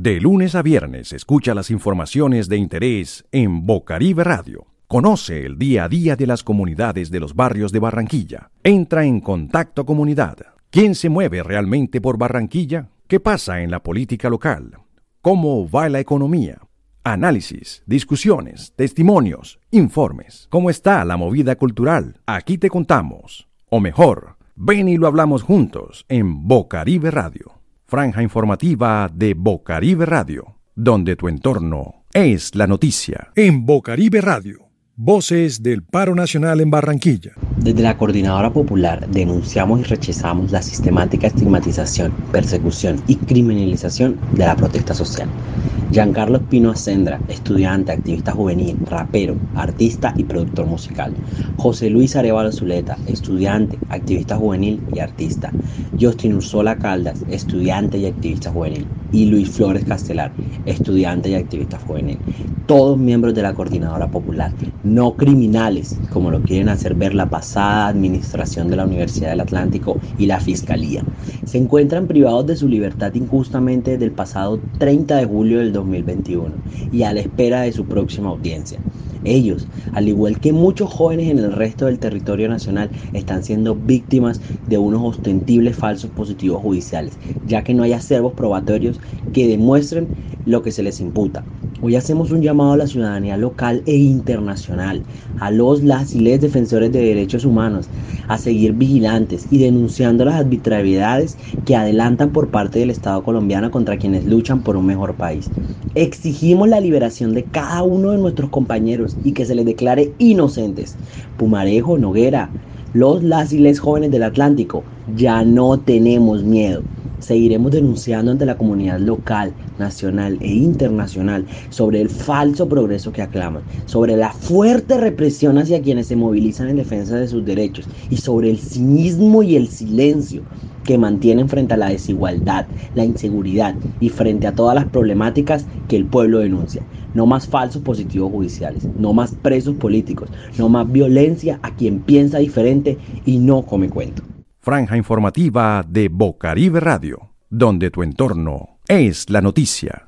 De lunes a viernes escucha las informaciones de interés en Bocaribe Radio. Conoce el día a día de las comunidades de los barrios de Barranquilla. Entra en Contacto Comunidad. ¿Quién se mueve realmente por Barranquilla? ¿Qué pasa en la política local? ¿Cómo va la economía? Análisis, discusiones, testimonios, informes. ¿Cómo está la movida cultural? Aquí te contamos. O mejor, ven y lo hablamos juntos en Bocaribe Radio. Franja informativa de Bocaribe Radio, donde tu entorno es la noticia. En Bocaribe Radio. Voces del Paro Nacional en Barranquilla. Desde la Coordinadora Popular denunciamos y rechazamos la sistemática estigmatización, persecución y criminalización de la protesta social. Giancarlo Pino Ascendra, estudiante, activista juvenil, rapero, artista y productor musical. José Luis Arevalo Zuleta, estudiante, activista juvenil y artista. Justin Ursola Caldas, estudiante y activista juvenil. Y Luis Flores Castelar, estudiante y activista juvenil. Todos miembros de la Coordinadora Popular no criminales, como lo quieren hacer ver la administración de la Universidad del Atlántico y la Fiscalía. Se encuentran privados de su libertad injustamente desde el pasado 30 de julio del 2021 y a la espera de su próxima audiencia. Ellos, al igual que muchos jóvenes en el resto del territorio nacional, están siendo víctimas de unos ostentibles falsos positivos judiciales, ya que no hay acervos probatorios que demuestren lo que se les imputa. Hoy hacemos un llamado a la ciudadanía local e internacional, a los, las y les defensores de derechos humanos, a seguir vigilantes y denunciando las arbitrariedades que adelantan por parte del Estado colombiano contra quienes luchan por un mejor país. Exigimos la liberación de cada uno de nuestros compañeros y que se les declare inocentes. Pumarejo, Noguera, los, las jóvenes del Atlántico, ya no tenemos miedo. Seguiremos denunciando ante la comunidad local, nacional e internacional sobre el falso progreso que aclaman, sobre la fuerte represión hacia quienes se movilizan en defensa de sus derechos y sobre el cinismo y el silencio que mantienen frente a la desigualdad, la inseguridad y frente a todas las problemáticas que el pueblo denuncia. No más falsos positivos judiciales, no más presos políticos, no más violencia a quien piensa diferente y no come cuento franja informativa de Bocaribe Radio, donde tu entorno es la noticia.